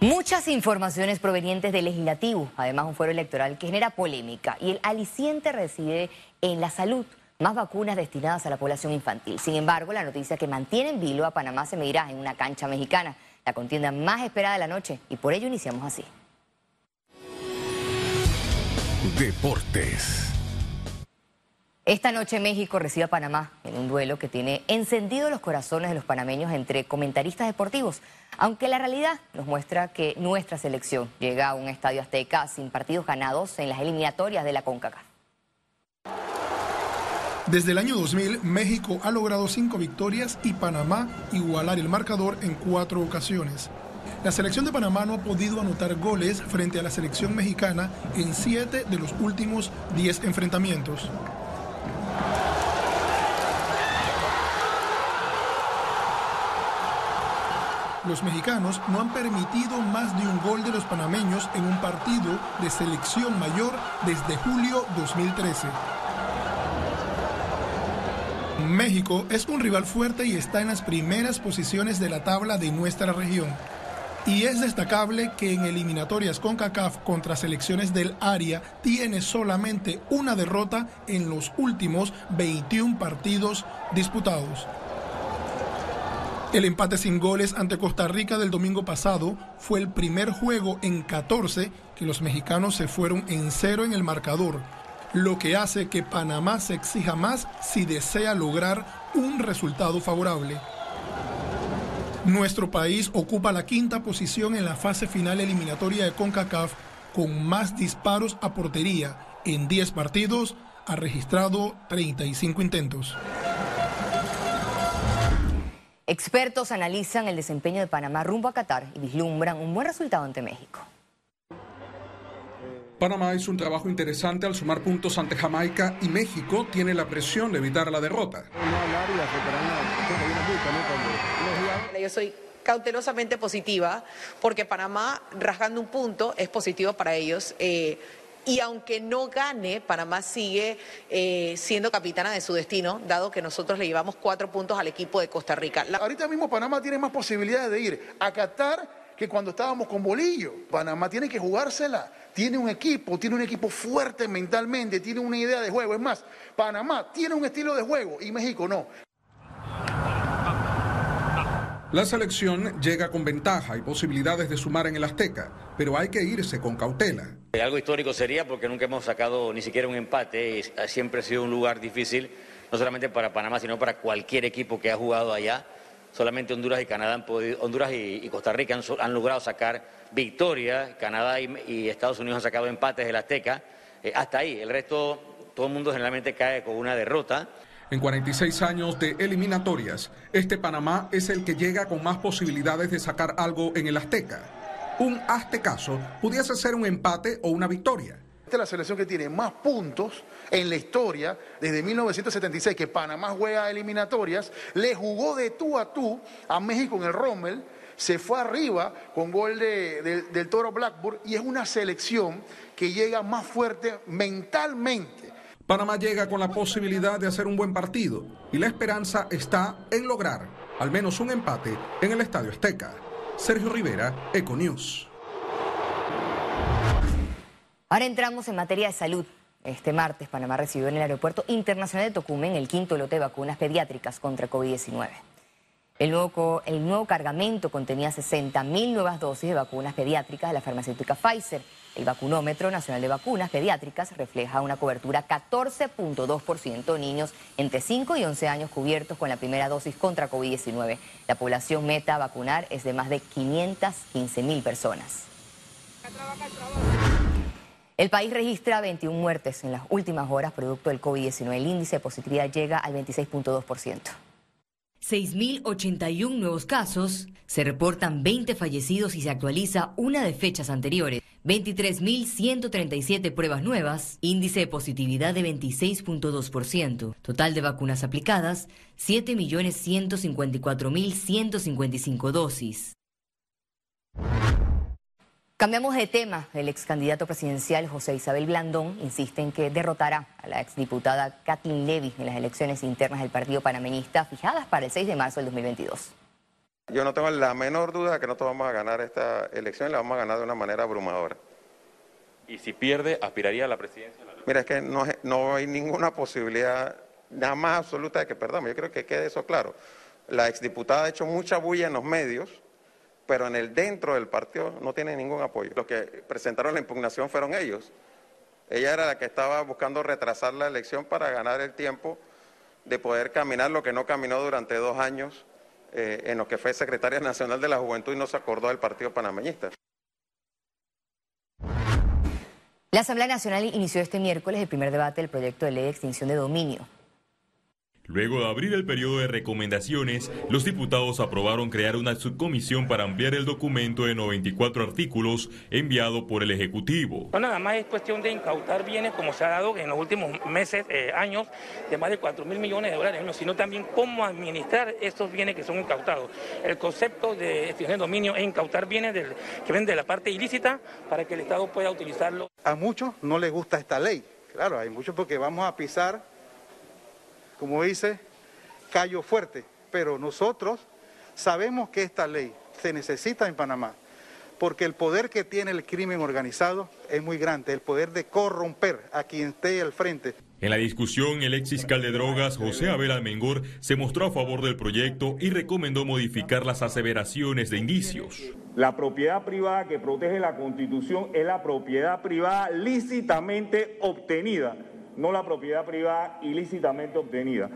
Muchas informaciones provenientes del legislativo, además un fuero electoral que genera polémica y el aliciente reside en la salud, más vacunas destinadas a la población infantil. Sin embargo, la noticia que mantiene en vilo a Panamá se medirá en una cancha mexicana, la contienda más esperada de la noche y por ello iniciamos así. Deportes. Esta noche México recibe a Panamá en un duelo que tiene encendido los corazones de los panameños entre comentaristas deportivos, aunque la realidad nos muestra que nuestra selección llega a un estadio azteca sin partidos ganados en las eliminatorias de la CONCACAF. Desde el año 2000, México ha logrado cinco victorias y Panamá igualar el marcador en cuatro ocasiones. La selección de Panamá no ha podido anotar goles frente a la selección mexicana en siete de los últimos diez enfrentamientos. Los mexicanos no han permitido más de un gol de los panameños en un partido de selección mayor desde julio 2013. México es un rival fuerte y está en las primeras posiciones de la tabla de nuestra región. Y es destacable que en eliminatorias con CACAF contra selecciones del área tiene solamente una derrota en los últimos 21 partidos disputados. El empate sin goles ante Costa Rica del domingo pasado fue el primer juego en 14 que los mexicanos se fueron en cero en el marcador, lo que hace que Panamá se exija más si desea lograr un resultado favorable. Nuestro país ocupa la quinta posición en la fase final eliminatoria de CONCACAF con más disparos a portería. En 10 partidos ha registrado 35 intentos. Expertos analizan el desempeño de Panamá rumbo a Qatar y vislumbran un buen resultado ante México. Panamá hizo un trabajo interesante al sumar puntos ante Jamaica y México tiene la presión de evitar la derrota. Yo soy cautelosamente positiva porque Panamá rasgando un punto es positivo para ellos. Eh, y aunque no gane, Panamá sigue eh, siendo capitana de su destino, dado que nosotros le llevamos cuatro puntos al equipo de Costa Rica. Ahorita mismo Panamá tiene más posibilidades de ir a Qatar que cuando estábamos con Bolillo. Panamá tiene que jugársela. Tiene un equipo, tiene un equipo fuerte mentalmente, tiene una idea de juego. Es más, Panamá tiene un estilo de juego y México no. La selección llega con ventaja y posibilidades de sumar en el Azteca, pero hay que irse con cautela. Algo histórico sería porque nunca hemos sacado ni siquiera un empate y siempre ha sido un lugar difícil, no solamente para Panamá, sino para cualquier equipo que ha jugado allá. Solamente Honduras y Canadá han podido, Honduras y, Costa Rica han, logrado sacar victorias, Canadá y, Estados Unidos han sacado empates del Azteca. Eh, hasta ahí, el resto, todo el mundo generalmente cae con una derrota. En 46 años de eliminatorias, este Panamá es el que llega con más posibilidades de sacar algo en el Azteca. Un aztecaso pudiese ser un empate o una victoria. Esta es la selección que tiene más puntos en la historia desde 1976 que Panamá juega eliminatorias, le jugó de tú a tú a México en el Rommel, se fue arriba con gol del Toro Blackburn y es una selección que llega más fuerte mentalmente Panamá llega con la posibilidad de hacer un buen partido y la esperanza está en lograr al menos un empate en el Estadio Azteca. Sergio Rivera, Econews. Ahora entramos en materia de salud. Este martes Panamá recibió en el Aeropuerto Internacional de Tocumen el quinto lote de vacunas pediátricas contra COVID-19. El nuevo, el nuevo cargamento contenía 60.000 nuevas dosis de vacunas pediátricas de la farmacéutica Pfizer. El vacunómetro nacional de vacunas pediátricas refleja una cobertura 14.2% de niños entre 5 y 11 años cubiertos con la primera dosis contra COVID-19. La población meta a vacunar es de más de 515.000 personas. El país registra 21 muertes en las últimas horas producto del COVID-19. El índice de positividad llega al 26.2%. 6.081 nuevos casos, se reportan 20 fallecidos y se actualiza una de fechas anteriores. 23.137 pruebas nuevas, índice de positividad de 26.2%, total de vacunas aplicadas 7.154.155 dosis. Cambiamos de tema. El ex candidato presidencial José Isabel Blandón insiste en que derrotará a la exdiputada Kathleen Levy en las elecciones internas del partido panameñista fijadas para el 6 de marzo del 2022. Yo no tengo la menor duda de que nosotros vamos a ganar esta elección y la vamos a ganar de una manera abrumadora. ¿Y si pierde, aspiraría a la presidencia? Mira, es que no, no hay ninguna posibilidad, nada más absoluta de que perdamos. Yo creo que quede eso claro. La exdiputada ha hecho mucha bulla en los medios, pero en el dentro del partido no tiene ningún apoyo. Los que presentaron la impugnación fueron ellos. Ella era la que estaba buscando retrasar la elección para ganar el tiempo de poder caminar lo que no caminó durante dos años eh, en lo que fue secretaria nacional de la Juventud y no se acordó del Partido Panameñista. La Asamblea Nacional inició este miércoles el primer debate del proyecto de ley de extinción de dominio. Luego de abrir el periodo de recomendaciones, los diputados aprobaron crear una subcomisión para ampliar el documento de 94 artículos enviado por el Ejecutivo. No, nada más es cuestión de incautar bienes como se ha dado en los últimos meses, eh, años, de más de 4 mil millones de dólares, sino también cómo administrar estos bienes que son incautados. El concepto de extinción de dominio es incautar bienes del, que ven de la parte ilícita para que el Estado pueda utilizarlo. A muchos no les gusta esta ley, claro, hay muchos porque vamos a pisar como dice, callo fuerte, pero nosotros sabemos que esta ley se necesita en Panamá, porque el poder que tiene el crimen organizado es muy grande, el poder de corromper a quien esté al frente. En la discusión, el ex fiscal de drogas, José Abel Almengor, se mostró a favor del proyecto y recomendó modificar las aseveraciones de indicios. La propiedad privada que protege la Constitución es la propiedad privada lícitamente obtenida no la propiedad privada ilícitamente obtenida.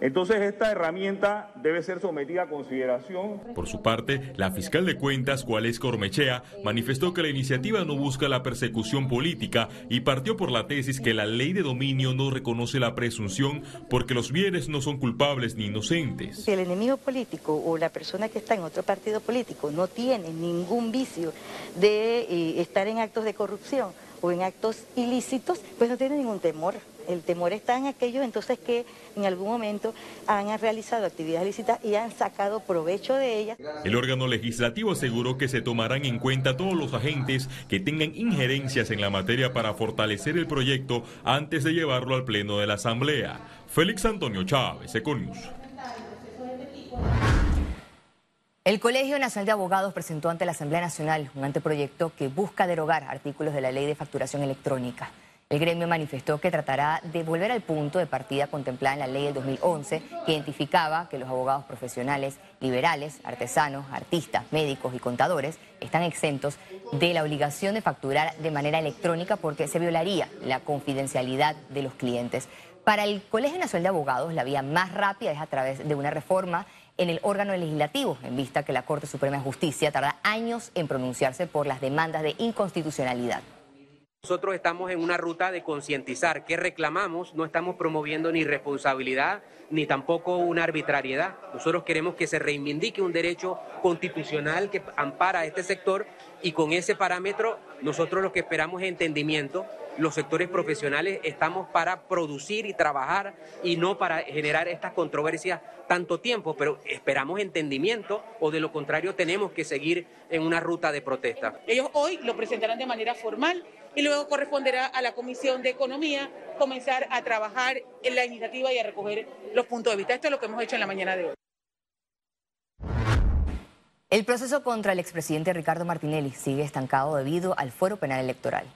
Entonces esta herramienta debe ser sometida a consideración. Por su parte, la fiscal de cuentas, Juárez Cormechea, manifestó que la iniciativa no busca la persecución política y partió por la tesis que la ley de dominio no reconoce la presunción porque los bienes no son culpables ni inocentes. Si el enemigo político o la persona que está en otro partido político no tiene ningún vicio de eh, estar en actos de corrupción, o en actos ilícitos, pues no tiene ningún temor. El temor está en aquellos entonces que en algún momento han realizado actividades ilícitas y han sacado provecho de ellas. El órgano legislativo aseguró que se tomarán en cuenta todos los agentes que tengan injerencias en la materia para fortalecer el proyecto antes de llevarlo al Pleno de la Asamblea. Félix Antonio Chávez, Econius. El Colegio Nacional de Abogados presentó ante la Asamblea Nacional un anteproyecto que busca derogar artículos de la Ley de Facturación Electrónica. El gremio manifestó que tratará de volver al punto de partida contemplada en la ley del 2011 que identificaba que los abogados profesionales, liberales, artesanos, artistas, médicos y contadores están exentos de la obligación de facturar de manera electrónica porque se violaría la confidencialidad de los clientes. Para el Colegio Nacional de Abogados, la vía más rápida es a través de una reforma en el órgano legislativo, en vista que la Corte Suprema de Justicia tarda años en pronunciarse por las demandas de inconstitucionalidad. Nosotros estamos en una ruta de concientizar que reclamamos, no estamos promoviendo ni responsabilidad ni tampoco una arbitrariedad. Nosotros queremos que se reivindique un derecho constitucional que ampara a este sector y con ese parámetro nosotros lo que esperamos es entendimiento. Los sectores profesionales estamos para producir y trabajar y no para generar estas controversias tanto tiempo, pero esperamos entendimiento o de lo contrario tenemos que seguir en una ruta de protesta. Ellos hoy lo presentarán de manera formal y luego corresponderá a la Comisión de Economía comenzar a trabajar en la iniciativa y a recoger los puntos de vista. Esto es lo que hemos hecho en la mañana de hoy. El proceso contra el expresidente Ricardo Martinelli sigue estancado debido al fuero penal electoral.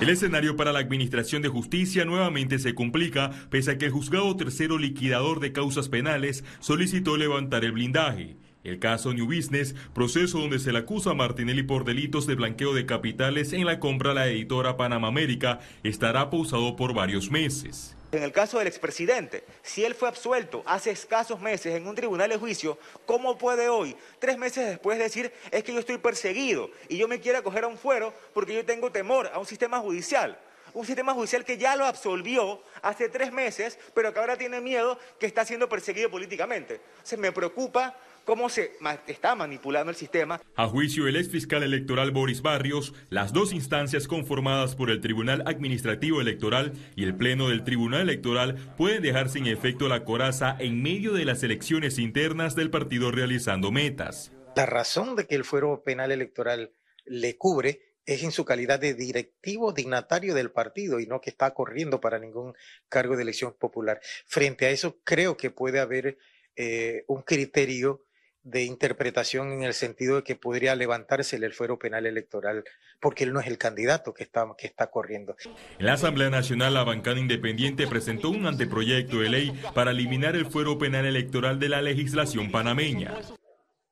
El escenario para la Administración de Justicia nuevamente se complica pese a que el juzgado tercero liquidador de causas penales solicitó levantar el blindaje. El caso New Business, proceso donde se le acusa a Martinelli por delitos de blanqueo de capitales en la compra a la editora Panamá América, estará pausado por varios meses. En el caso del expresidente, si él fue absuelto hace escasos meses en un tribunal de juicio, ¿cómo puede hoy, tres meses después, decir es que yo estoy perseguido y yo me quiero acoger a un fuero porque yo tengo temor a un sistema judicial? Un sistema judicial que ya lo absolvió hace tres meses, pero que ahora tiene miedo que está siendo perseguido políticamente. Se me preocupa cómo se está manipulando el sistema. A juicio del ex fiscal electoral Boris Barrios, las dos instancias conformadas por el Tribunal Administrativo Electoral y el Pleno del Tribunal Electoral pueden dejar sin efecto la coraza en medio de las elecciones internas del partido realizando metas. La razón de que el fuero penal electoral le cubre es en su calidad de directivo dignatario del partido y no que está corriendo para ningún cargo de elección popular. Frente a eso, creo que puede haber eh, un criterio de interpretación en el sentido de que podría levantarse el fuero penal electoral porque él no es el candidato que está, que está corriendo. En la Asamblea Nacional, la bancada independiente presentó un anteproyecto de ley para eliminar el fuero penal electoral de la legislación panameña.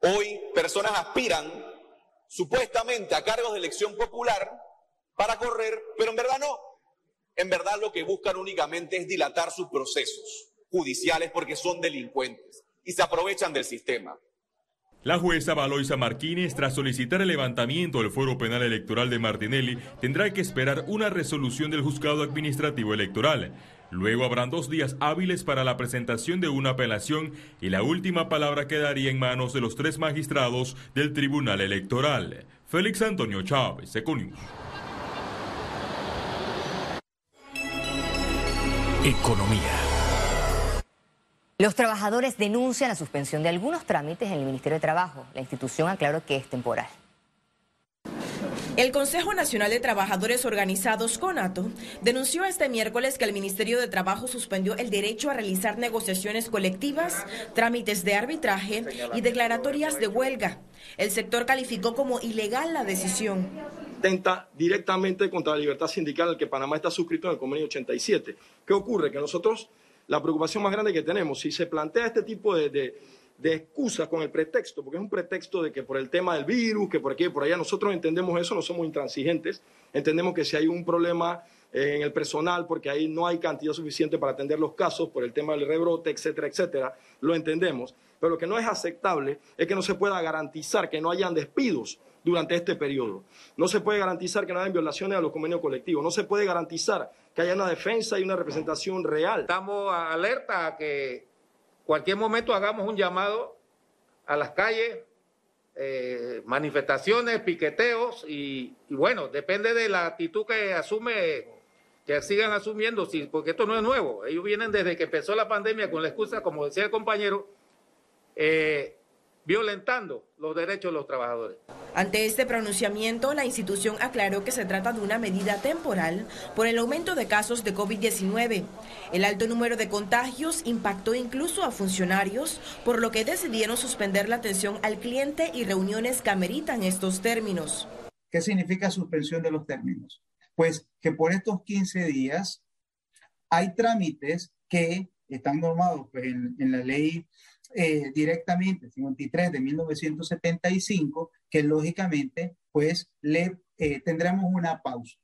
Hoy personas aspiran supuestamente a cargos de elección popular para correr, pero en verdad no. En verdad lo que buscan únicamente es dilatar sus procesos judiciales porque son delincuentes y se aprovechan del sistema. La jueza Valoisa Martínez, tras solicitar el levantamiento del fuero penal electoral de Martinelli, tendrá que esperar una resolución del juzgado administrativo electoral. Luego habrán dos días hábiles para la presentación de una apelación y la última palabra quedaría en manos de los tres magistrados del Tribunal Electoral. Félix Antonio Chávez, Econius. Economía. Los trabajadores denuncian la suspensión de algunos trámites en el Ministerio de Trabajo. La institución aclaró que es temporal. El Consejo Nacional de Trabajadores Organizados, CONATO, denunció este miércoles que el Ministerio de Trabajo suspendió el derecho a realizar negociaciones colectivas, trámites de arbitraje y declaratorias de huelga. El sector calificó como ilegal la decisión. Tenta directamente contra la libertad sindical al que Panamá está suscrito en el convenio 87. ¿Qué ocurre? Que nosotros la preocupación más grande que tenemos. Si se plantea este tipo de, excusas con el pretexto, porque es un pretexto de que por el tema del virus, que por aquí por allá, nosotros entendemos eso, no somos intransigentes, entendemos que si hay un problema eh, en el personal, porque ahí no hay cantidad suficiente para atender los casos, por el tema del rebrote, etcétera, etcétera, lo entendemos. Pero lo que no es aceptable es que no se pueda garantizar que no hayan despidos durante este periodo. No se puede garantizar que no haya violaciones a los convenios colectivos. No se puede garantizar que haya una defensa y una representación real. Estamos alerta a que cualquier momento hagamos un llamado a las calles, eh, manifestaciones, piqueteos y, bueno, depende de la actitud que asume, que sigan asumiendo, porque esto no es nuevo. Ellos vienen desde que empezó la pandemia con la excusa, como decía el compañero, eh, violentando los derechos de los trabajadores. Ante este pronunciamiento, la institución aclaró que se trata de una medida temporal por el aumento de casos de COVID-19. El alto número de contagios impactó incluso a funcionarios, por lo que decidieron suspender la atención al cliente y reuniones que ameritan estos términos. ¿Qué significa suspensión de los términos? Pues que por estos 15 días hay trámites que están normados pues, en, en la ley eh, directamente, 53 de 1975, que lógicamente pues le eh, tendremos una pausa.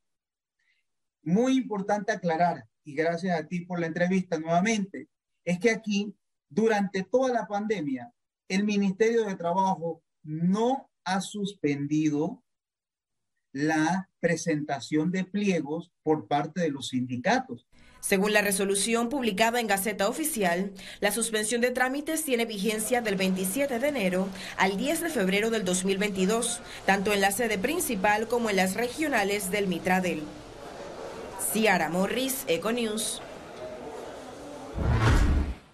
Muy importante aclarar, y gracias a ti por la entrevista nuevamente, es que aquí, durante toda la pandemia, el Ministerio de Trabajo no ha suspendido la presentación de pliegos por parte de los sindicatos. Según la resolución publicada en Gaceta Oficial, la suspensión de trámites tiene vigencia del 27 de enero al 10 de febrero del 2022, tanto en la sede principal como en las regionales del Mitradel. Ciara Morris, Econews.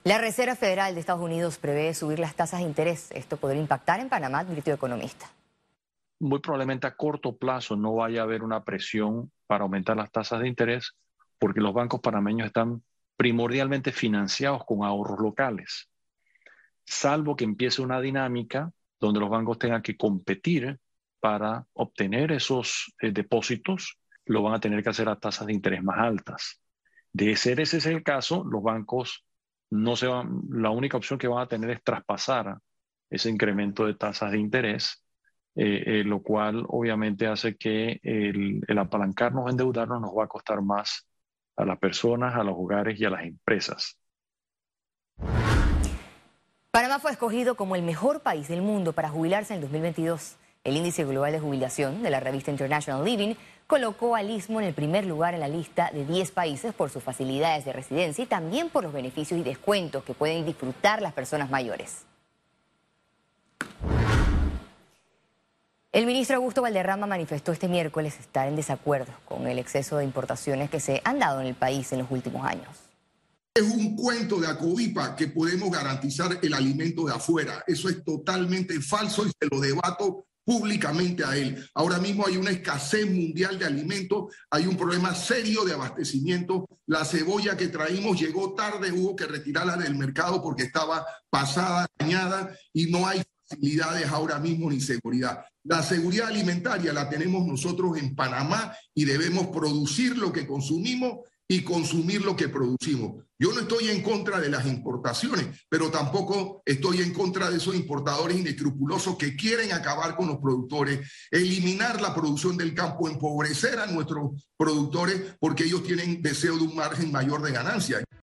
La Reserva Federal de Estados Unidos prevé subir las tasas de interés. Esto podría impactar en Panamá, advirtió economista. Muy probablemente a corto plazo no vaya a haber una presión para aumentar las tasas de interés, porque los bancos panameños están primordialmente financiados con ahorros locales, salvo que empiece una dinámica donde los bancos tengan que competir para obtener esos eh, depósitos, lo van a tener que hacer a tasas de interés más altas. De ser ese es el caso, los bancos no se van, la única opción que van a tener es traspasar ese incremento de tasas de interés, eh, eh, lo cual obviamente hace que el, el apalancarnos, endeudarnos nos va a costar más a las personas, a los hogares y a las empresas. Panamá fue escogido como el mejor país del mundo para jubilarse en el 2022. El índice global de jubilación de la revista International Living colocó al Istmo en el primer lugar en la lista de 10 países por sus facilidades de residencia y también por los beneficios y descuentos que pueden disfrutar las personas mayores. El ministro Augusto Valderrama manifestó este miércoles estar en desacuerdo con el exceso de importaciones que se han dado en el país en los últimos años. Es un cuento de Acovipa que podemos garantizar el alimento de afuera. Eso es totalmente falso y se lo debato públicamente a él. Ahora mismo hay una escasez mundial de alimentos, hay un problema serio de abastecimiento. La cebolla que traímos llegó tarde, hubo que retirarla del mercado porque estaba pasada, dañada y no hay ahora mismo ni seguridad. La seguridad alimentaria la tenemos nosotros en Panamá y debemos producir lo que consumimos y consumir lo que producimos. Yo no estoy en contra de las importaciones, pero tampoco estoy en contra de esos importadores inescrupulosos que quieren acabar con los productores, eliminar la producción del campo, empobrecer a nuestros productores porque ellos tienen deseo de un margen mayor de ganancia.